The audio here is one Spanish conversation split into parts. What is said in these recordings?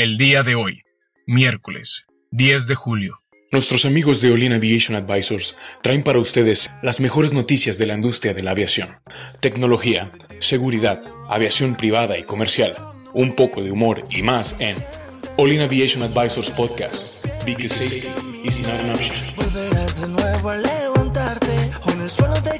El día de hoy, miércoles 10 de julio. Nuestros amigos de Olin Aviation Advisors traen para ustedes las mejores noticias de la industria de la aviación, tecnología, seguridad, aviación privada y comercial, un poco de humor y más en Olin Aviation Advisors Podcast. Because safety is not an option. Volverás de nuevo a levantarte o en el suelo te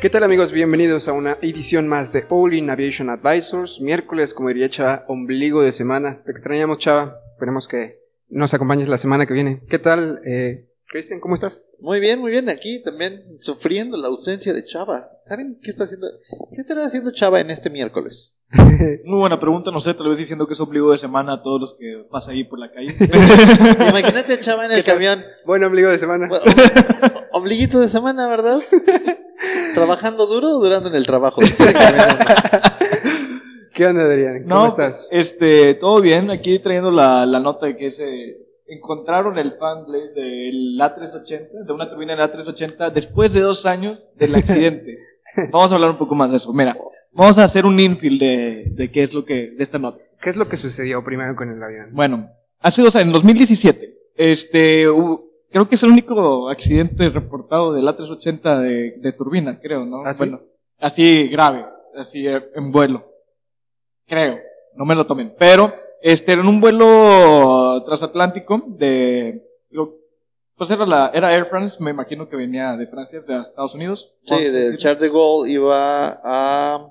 ¿Qué tal amigos? Bienvenidos a una edición más de All in Aviation Advisors. Miércoles, como diría Chava, ombligo de semana. Te extrañamos, Chava. Esperemos que nos acompañes la semana que viene. ¿Qué tal, eh, Cristian? ¿Cómo estás? Muy bien, muy bien. Aquí también sufriendo la ausencia de Chava. ¿Saben qué está haciendo? ¿Qué estará haciendo Chava en este miércoles? Muy buena pregunta, no sé, tal vez diciendo que es ombligo de semana a todos los que pasan ahí por la calle. Imagínate a Chava en el camión. Buen ombligo de semana. Bueno, Ombliguito de semana, ¿verdad? Trabajando duro o durando en el trabajo. ¿Qué onda, Adrián? ¿Cómo no, estás? este, todo bien, aquí trayendo la, la nota de que se encontraron el fan blade del A380, de una turbina del A380, después de dos años del accidente. Vamos a hablar un poco más de eso. Mira, vamos a hacer un infield de, de qué es lo que, de esta nota. ¿Qué es lo que sucedió primero con el avión? Bueno, hace dos años, en 2017, este, hubo- creo que es el único accidente reportado del A380 de, de turbina, creo, ¿no? ¿Ah, sí? Bueno, así grave, así eh, en vuelo. Creo, no me lo tomen. Pero, este, en un vuelo transatlántico de, lo- pues era la, era Air France, me imagino que venía de Francia, de Estados Unidos. Sí, del Charles de Gaulle iba a...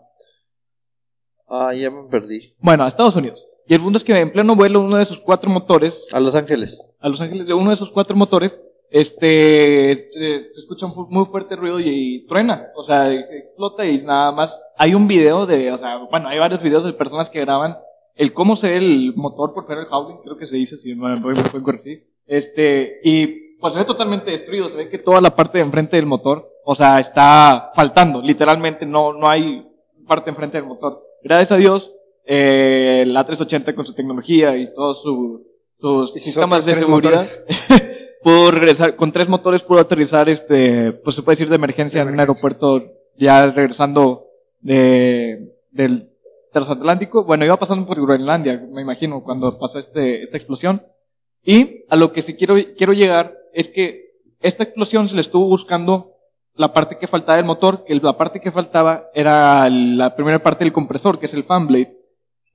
Ah, ya me perdí. Bueno, a Estados Unidos. Y el punto es que en pleno vuelo, uno de sus cuatro motores, A Los Ángeles. A Los Ángeles de uno de esos cuatro motores, este, eh, se escucha un muy fuerte ruido y, truena, o sea, explota y nada más. Hay un video de, o sea, bueno, hay varios videos de personas que graban el cómo se ve el motor por fuera del creo que se dice, si me pueden corregir. Este, y pues se ve totalmente destruido, se ve que toda la parte de enfrente del motor, o sea, está faltando, literalmente no, no hay parte enfrente del motor. Gracias a Dios, eh, el A380 con su tecnología y todos su, sus sistemas de seguridad pudo regresar, con tres motores pudo aterrizar este, pues se puede decir de emergencia De en un emergencia. aeropuerto ya regresando de, del transatlántico. Bueno, iba pasando por Groenlandia, me imagino, cuando pasó este, esta explosión. Y a lo que sí quiero, quiero llegar es que esta explosión se le estuvo buscando la parte que faltaba del motor, que la parte que faltaba era la primera parte del compresor, que es el fan blade.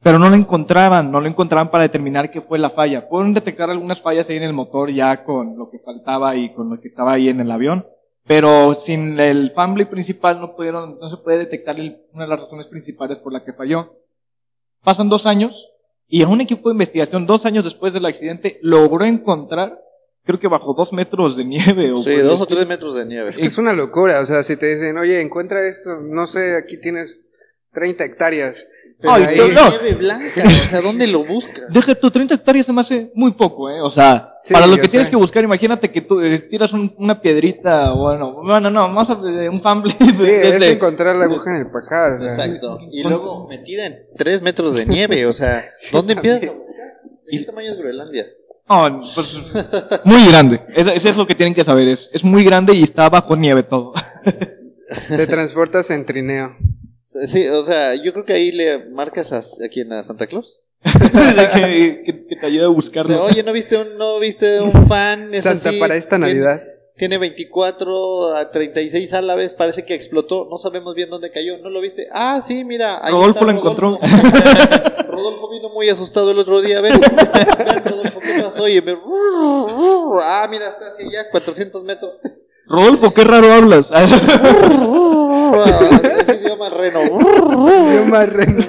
Pero no lo encontraban, no lo encontraban para determinar qué fue la falla. Pueden detectar algunas fallas ahí en el motor ya con lo que faltaba y con lo que estaba ahí en el avión. Pero sin el blade principal no pudieron, no se puede detectar el- una de las razones principales por la que falló. Pasan dos años y a un equipo de investigación, dos años después del accidente, logró encontrar, creo que bajo dos metros de nieve o Sí, dos o tres metros de nieve. Es que es una locura, o sea, si te dicen, oye, encuentra esto, no sé, aquí tienes 30 hectáreas. Pero Ay, no, nieve blanca, o sea, ¿dónde lo buscas? Deja tu 30 hectáreas se me hace muy poco, ¿eh? O sea, Sí, para lo que tienes sé. que buscar, imagínate que tú eh, tiras un- una piedrita, o bueno, no, no, más de un blade. Sí, es desde- encontrar la aguja en el pajar. o sea. Exacto. Y luego metida en tres metros de nieve, o sea, ¿dónde empiezas? ¿De qué tamaño es Groenlandia? Pues, muy grande. Eso, eso es lo que tienen que saber. Es, es muy grande y está bajo nieve todo. Te transportas en trineo. Sí, o sea, yo creo que ahí le marcas a, a quién, a Santa Claus. que, que- que te ayude a O sea, buscarlo. oye, ¿no viste un, no viste un fan? Es Santa así, para esta Navidad. Tiene 24 a 36 a la vez, parece que explotó, no sabemos bien dónde cayó, ¿no lo viste? Ah, sí, mira, ahí Rodolfo está lo encontró. Rodolfo vino muy asustado el otro día, ven, ven Rodolfo, ¿qué pasó? Y me- ah, mira, está hacia allá, 400 metros. Rodolfo, qué raro hablas. Idioma reno.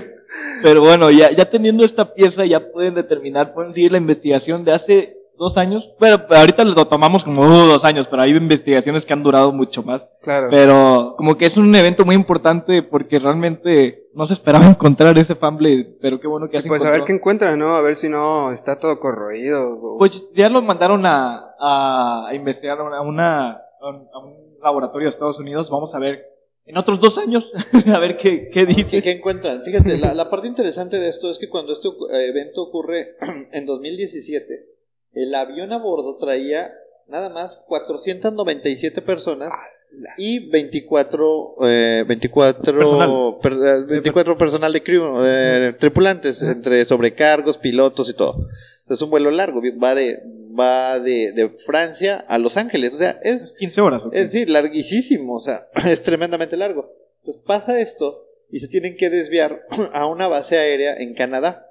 Pero bueno, ya, ya teniendo esta pieza, ya pueden determinar, pueden seguir la investigación de hace dos años. Bueno, ahorita lo tomamos como uh, dos años, pero hay investigaciones que han durado mucho más. Claro. Pero como que es un evento muy importante porque realmente no se esperaba encontrar ese fanblade, pero qué bueno que has pues a ver qué encuentran, ¿no? A ver si no está todo corroído. o- Pues ya lo mandaron a, a investigar a una, a una- a un laboratorio de Estados Unidos. Vamos a ver en otros dos años, a ver qué, qué ¿Qué, dice. qué encuentran? Fíjate, la, la parte interesante de esto es que cuando este eh, evento ocurre en 2017, el avión a bordo traía nada más 497 personas y 24, eh, 24, Personal. per- eh, 24 personal de crew, eh, tripulantes, entre sobrecargos, pilotos y todo. Es un vuelo largo, va de va de, de Francia a Los Ángeles, o sea, es 15 horas. es decir, larguísimo, o sea, es tremendamente largo. Entonces pasa esto y se tienen que desviar a una base aérea en Canadá.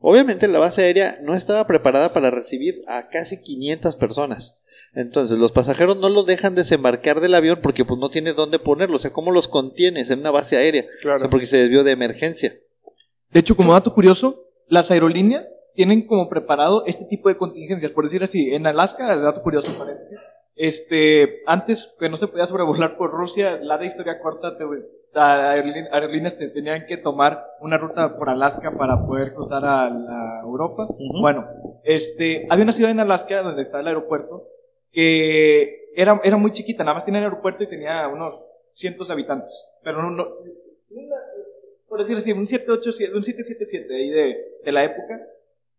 Obviamente la base aérea no estaba preparada para recibir a casi 500 personas. Entonces los pasajeros no los dejan desembarcar del avión porque pues no tiene dónde ponerlos. O sea, ¿cómo los contienes en una base aérea? O sea, porque se desvió de emergencia. De hecho, como dato curioso, las aerolíneas tienen como preparado este tipo de contingencias. Por decir así, en Alaska, dato curioso, paréntesis, este, antes que no se podía sobrevolar por Rusia, la de historia corta, te, a- aerolíneas, te tenían que tomar una ruta por Alaska para poder cruzar a, la Europa. Bueno, este, había una ciudad en Alaska donde está el aeropuerto que era, era muy chiquita, nada más tenía el aeropuerto y tenía unos cientos de habitantes. Pero no, no por decir así, un 787, un 777 ahí de, de la época,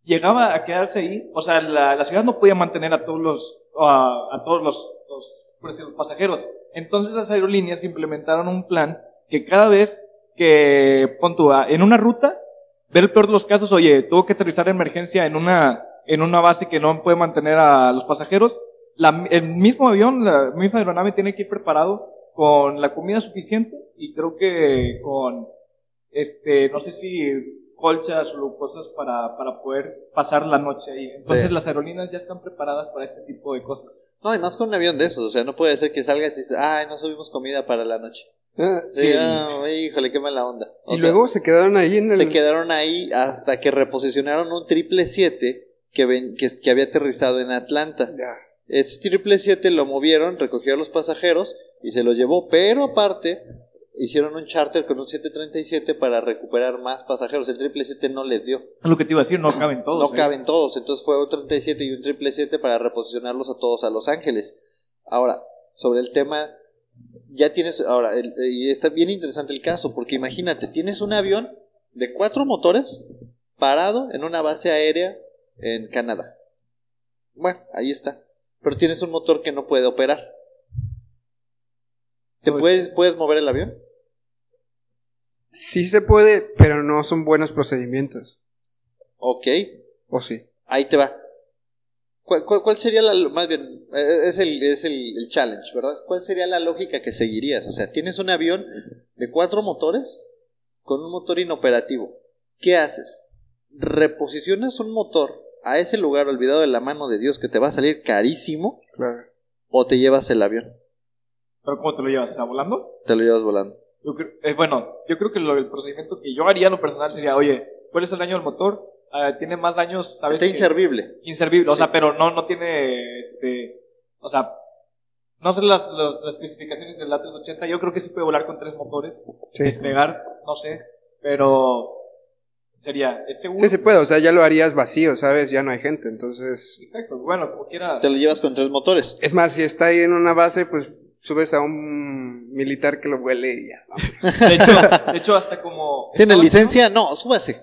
llegaba a quedarse ahí, o sea, la, la ciudad no podía mantener a todos los, a, a todos los, los, los pasajeros. Entonces las aerolíneas implementaron un plan que cada vez que, pon en una ruta, ver el peor de los casos, oye, tuvo que aterrizar de emergencia en una, en una base que no puede mantener a los pasajeros, la- el mismo avión, la misma aeronave tiene que ir preparado con la comida suficiente y creo que con, este, no sé si colchas o cosas para, para poder pasar la noche ahí. Entonces Sí. las aerolíneas ya están preparadas para este tipo de cosas. No, y más con un avión de esos. O sea, no puede ser que salgas y dices, ay, no subimos comida para la noche. Ah, Sí, sí. ah, híjole, qué mala onda. O y sea, luego se quedaron ahí en el... se quedaron ahí hasta que reposicionaron un triple siete que, ven- que, que había aterrizado en Atlanta. Ya. Ese triple siete lo movieron, recogió a los pasajeros y se los llevó, pero aparte hicieron un charter con un 737 para recuperar más pasajeros. El triple siete no les dio, Es lo que te iba a decir, no caben todos. no ¿eh? caben todos, entonces fue un 37 y un triple siete para reposicionarlos a todos a Los Ángeles. Ahora, sobre el tema, ya tienes, ahora, el- y está bien interesante el caso, porque imagínate, tienes un avión de cuatro motores parado en una base aérea en Canadá. Bueno, ahí está. Pero tienes un motor que no puede operar. ¿Te Pues- puedes, puedes mover el avión? Sí se puede, pero no son buenos procedimientos. Ok, ¿O sí? ahí te va. ¿Cuál, cuál- cuál sería la, más bien, eh, es, el, es el, el challenge, ¿verdad? ¿Cuál sería la lógica que seguirías? O sea, tienes un avión de cuatro motores con un motor inoperativo. ¿Qué haces? ¿Reposicionas un motor a ese lugar olvidado de la mano de Dios que te va a salir carísimo Claro. o te llevas el avión? ¿Pero cómo te lo llevas? ¿Está volando? Te lo llevas volando. Yo creo- eh, bueno, yo creo que lo, el procedimiento que yo haría en lo personal sería, oye, ¿cuál es el daño del motor? Ah, tiene más daños, ¿sabes? Está que- inservible. inservible, o Sí. sea, pero no, no tiene, este, o sea, no sé las, las, las especificaciones del A380, yo creo que sí puede volar con tres motores, Sí. despegar, no sé, pero sería, ¿es seguro? Sí se puede, o sea, ya lo harías vacío, ¿sabes? Ya no hay gente, entonces... Exacto, bueno, como quiera. Te lo llevas con tres motores. Es más, si está ahí en una base, pues subes a un militar que lo vuele y ya. vamos. De hecho, de hecho hasta como... ¿Tiene licencia? No, súbase.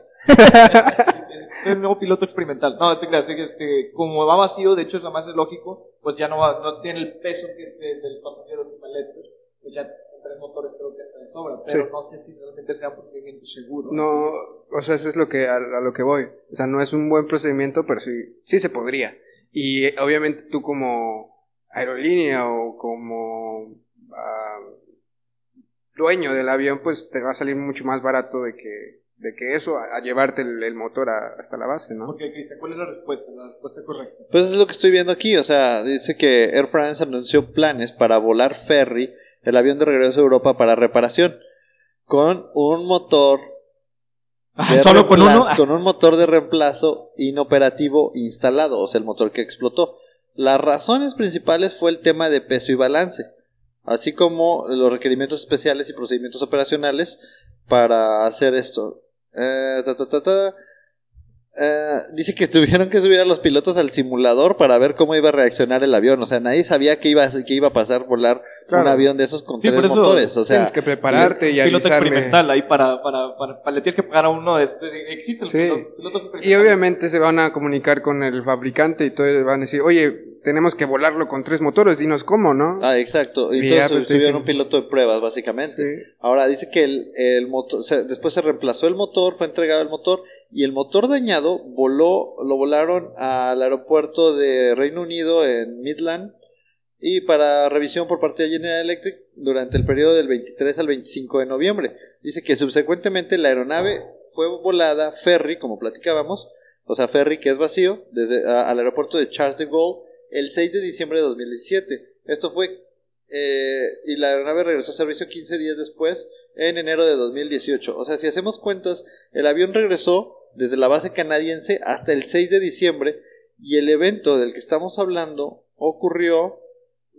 Soy el nuevo piloto experimental. No, te creas, es que, este, como va vacío, de hecho es lo más lógico, pues ya no va, no tiene el peso que, de- del pasajero encima eléctrico, pues ya tres motores creo que está de sobra, pero Sí. no sé si realmente sea un procedimiento seguro. No, o sea, eso es lo que a, a lo que voy. O sea, no es un buen procedimiento, pero sí, sí se podría. Y eh, obviamente tú como aerolínea o como ah, dueño del avión, pues te va a salir mucho más barato de que, de que eso, a, a llevarte el, el motor a- hasta la base, ¿no? Porque, Cristian, ¿cuál es la respuesta? La respuesta correcta. Pues es lo que estoy viendo aquí, o sea, dice que Air France anunció planes para volar ferry, el avión de regreso a Europa para reparación, con un motor de Solo con uno. con un motor de reemplazo inoperativo instalado, o sea, el motor que explotó. Las razones principales fue el tema de peso y balance, así como los requerimientos especiales y procedimientos operacionales para hacer esto. Eh, eh, dice que tuvieron que subir a los pilotos al simulador para ver cómo iba a reaccionar el avión. O sea, nadie sabía que iba, a- que iba a pasar volar Claro. un avión de esos con Sí, tres motores. O sea, Tienes que prepararte y piloto avisarle. experimental ahí para, para, para, para- le tienes que pagar a uno de, existe el Sí. piloto, pilotos Y obviamente se van a comunicar con el fabricante y todo van a decir, oye, tenemos que volarlo con tres motores, dinos cómo, ¿no? Ah, exacto. Y Entonces pues, subieron un piloto de pruebas, básicamente. Sí. Ahora dice que el, el motor, se- después se reemplazó el motor, fue entregado el motor y el motor dañado voló, lo volaron al aeropuerto de Reino Unido en Midland y para revisión por parte de General Electric durante el periodo del 23 al 25 de noviembre. Dice que subsecuentemente la aeronave fue volada ferry, como platicábamos, o sea, ferry que es vacío, desde al aeropuerto de Charles de Gaulle el 6 de diciembre de 2017. Esto fue eh, y la aeronave regresó a servicio 15 días después, en enero de 2018. O sea, si hacemos cuentas, el avión regresó desde la base canadiense hasta el 6 de diciembre y el evento del que estamos hablando ocurrió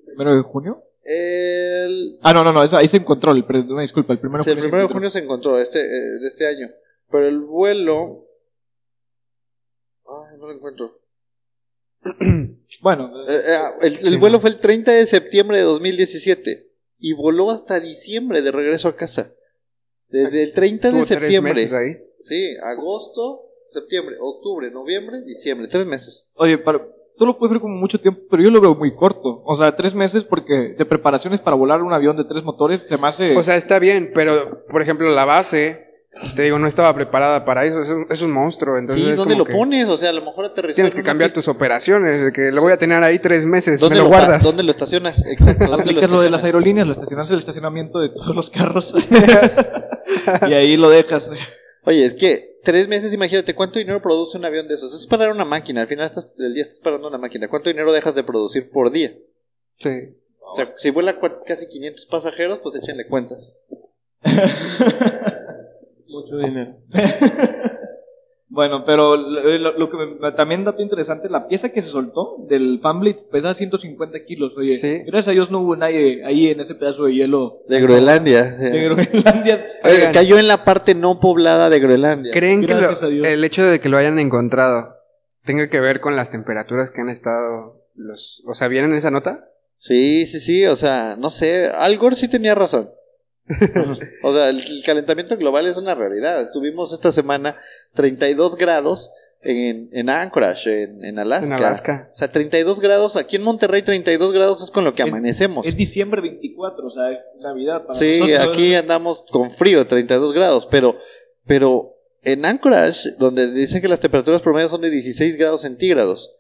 ¿Primero de junio? el, Ah, no, no, no, eso- ahí se encontró, el, pre- una disculpa, el primero sí, el junio se primero de encontró. junio se encontró este, eh, de este año, pero el vuelo... Ay, no lo encuentro. Bueno, Eh, eh, el, el vuelo fue el 30 de septiembre de 2017 y voló hasta diciembre de regreso a casa. Desde el 30 de Tuvo tres septiembre. meses ahí. Sí, agosto, septiembre, octubre, noviembre, diciembre, tres meses. oye, para, tú lo puedes ver como mucho tiempo, pero yo lo veo muy corto. O sea, tres meses porque de preparaciones para volar un avión de tres motores se me hace... O sea, está bien, pero por ejemplo, la base, te digo, no estaba preparada para eso. Es un, es un monstruo. Entonces sí, es ¿dónde lo pones? O sea, a lo mejor aterrizó. Tienes en que cambiar pista. tus operaciones. de que lo voy a tener ahí tres meses. Me ¿Dónde lo lo, guardas. ¿Dónde lo estacionas? Exacto. ¿Dónde lo de las aerolíneas, lo estacionas en el estacionamiento de todos los carros. y ahí lo dejas. Oye, es que tres meses, imagínate cuánto dinero produce un avión de esos. Es parar una máquina. Al final estás- del día estás parando una máquina. ¿Cuánto dinero dejas de producir por día? Sí. O sea, si vuela casi 500 pasajeros, pues échenle cuentas. Mucho dinero. Bueno, pero lo, lo- lo que me- también dato interesante, la pieza que se soltó del Famblade pesa 150 kilos. Oye, Sí. gracias a Dios no hubo nadie ahí en ese pedazo de hielo De Groenlandia. sí. de Groenlandia. Oye, cayó en la parte no poblada de Groenlandia. ¿Creen que lo- el hecho de que lo hayan encontrado tenga que ver con las temperaturas que han estado los... O sea, ¿vienen en esa nota? Sí, sí, sí, o sea, no sé, Al Gore sí tenía razón. o sea, el, el calentamiento global es una realidad. Tuvimos esta semana 32 grados en, en Anchorage, en, en Alaska. En Alaska. O sea, 32 grados, aquí en Monterrey 32 grados es con lo que Es- amanecemos. Es diciembre 24, o sea, es Navidad. Para Sí, nosotros. aquí andamos con frío, 32 grados, pero, pero en Anchorage, donde dicen que las temperaturas promedio son de 16 grados centígrados.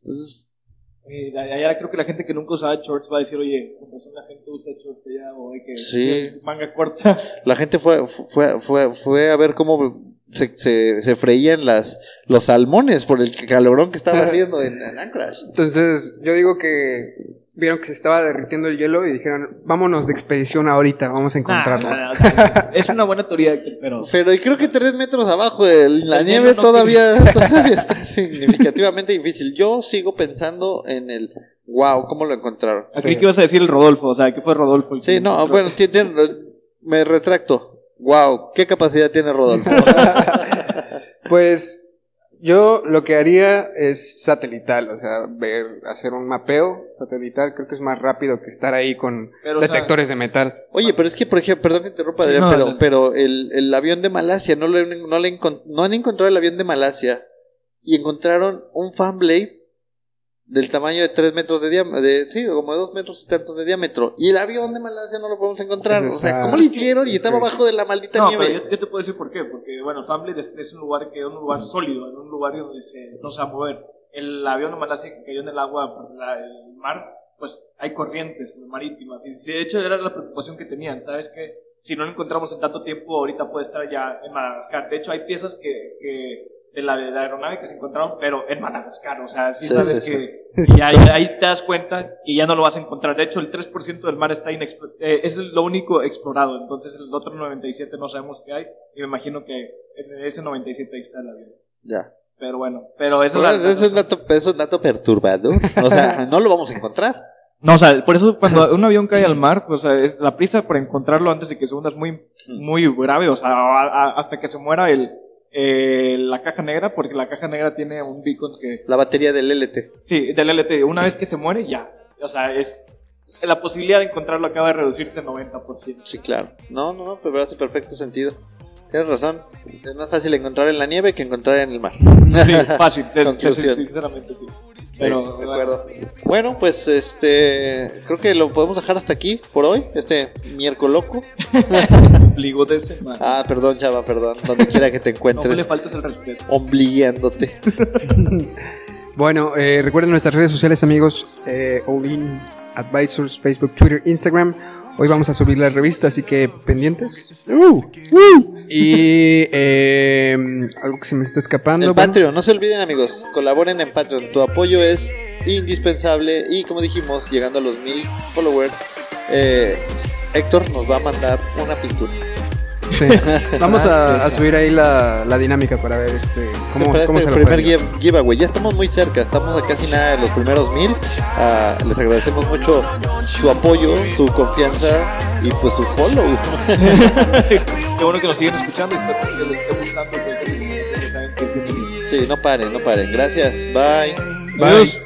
Entonces, Eh, allá creo que la gente que nunca usaba shorts va a decir, oye, con razón la gente usa shorts allá o hay que Sí. manga corta. La gente fue, fue, fue, fue a ver cómo se, se, se freían las, los salmones por el calorón que estaba haciendo en, en Anchorage. Entonces, yo digo que vieron que se estaba derritiendo el hielo y dijeron, vámonos de expedición ahorita, vamos a encontrarlo. Nah, nah, nah, es una buena teoría, pero Pero y creo que tres metros abajo de la El nieve no todavía, todavía está significativamente difícil. Yo sigo pensando en el wow, ¿cómo lo encontraron? aquí que ibas a decir el Rodolfo, o sea, que fue Rodolfo. el Sí, no, encontró. bueno, tiene- me retracto. Wow, ¿qué capacidad tiene Rodolfo? Pues yo lo que haría es satelital, o sea, ver, hacer un mapeo satelital, creo que es más rápido que estar ahí con Pero, o sea, detectores de metal. Oye, pero es que, por ejemplo, perdón que interrumpa, Adrián, No, pero, no. pero el, el avión de Malasia, no, le, no, le no han encontrado el avión de Malasia y encontraron un fan blade del tamaño de 3 metros de diámetro, de, sí, como de 2 metros y tantos de diámetro. Y el avión de Malasia no lo podemos encontrar. O sea, ¿cómo lo hicieron? Y estaba abajo de la maldita No, nieve. pero yo, yo te puedo decir por qué. Porque, bueno, Famblade es, es un lugar que es un lugar sólido, en un lugar donde se, no se va a mover. El avión nomás hace que cayó en el agua, pues, la- el mar, pues hay corrientes marítimas. Y de hecho, era la preocupación que tenían. ¿Sabes que Si no lo encontramos en tanto tiempo, ahorita puede estar ya en Madagascar. De hecho, hay piezas que, que de, la, de la aeronave que se encontraron, pero en Madagascar. O sea, sí, Sí, sabes sí, que y ahí, ahí te das cuenta y ya no lo vas a encontrar. De hecho, el 3% del mar está inexplorado. es lo único explorado. Entonces, el otro 97 no sabemos qué hay. Y me imagino que en ese 97 ahí está el avión. Ya. Pero bueno, pero esa Bueno, es eso, es un dato, eso es dato perturbador. O sea, no lo vamos a encontrar. No, o sea, por eso cuando un avión cae al mar, pues o sea, es- la prisa por encontrarlo antes de que se hunda es muy, muy grave. O sea, hasta que se muera el, eh, la caja negra, porque la caja negra tiene un beacon que, La batería del LT. sí, del LTE, una vez que se muere, ya. O sea, es, la posibilidad de encontrarlo acaba de reducirse en 90%. Sí, claro. No, no, no, pero hace perfecto sentido. Tienes razón. Es más fácil encontrar en la nieve que encontrar en el mar. Sí, fácil, Conclusión. sinceramente sí. Sí, de acuerdo. Bueno, pues este. Creo que lo podemos dejar hasta aquí por hoy. Este miércoles loco. Ombligo de semana. Ah, perdón, chava, perdón. Donde quiera que te no encuentres. le faltes el respeto. Ombligueándote. Bueno, eh, recuerden nuestras redes sociales, amigos. Eh, All In Advisors, Facebook, Twitter, Instagram. Hoy vamos a subir la revista, así que pendientes. Y eh, algo que se me está escapando. En bueno, Patreon, no se olviden amigos, colaboren en Patreon, tu apoyo es indispensable y como dijimos, llegando a los mil followers, eh, Héctor nos va a mandar una pintura. Sí. Vamos a, a subir ahí la, la dinámica para ver este, cómo, cómo este se lo primer give- giveaway, ya estamos muy cerca, estamos a casi nada de los primeros mil. Ah, les agradecemos mucho su apoyo, su confianza y pues su follow. Qué bueno que nos siguen escuchando y que les esté gustando. sí, no paren, no paren. Gracias, bye. Bye.